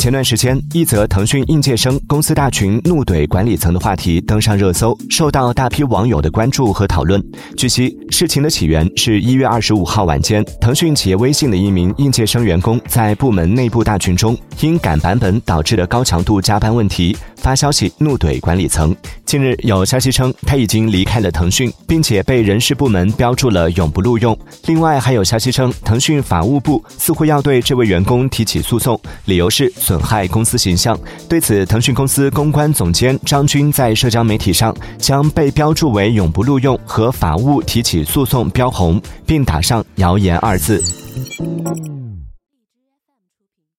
前段时间，一则腾讯应届生公司大群怒怼管理层的话题登上热搜，受到大批网友的关注和讨论。据悉，事情的起源是一月二十五号晚间，腾讯企业微信的一名应届生员工在部门内部大群中，因赶版本导致的高强度加班问题。发消息怒怼管理层。近日有消息称他已经离开了腾讯，并且被人事部门标注了永不录用。另外还有消息称，腾讯法务部似乎要对这位员工提起诉讼，理由是损害公司形象。对此，腾讯公司公关总监张军在社交媒体上将被标注为永不录用和法务提起诉讼标红，并打上谣言二字。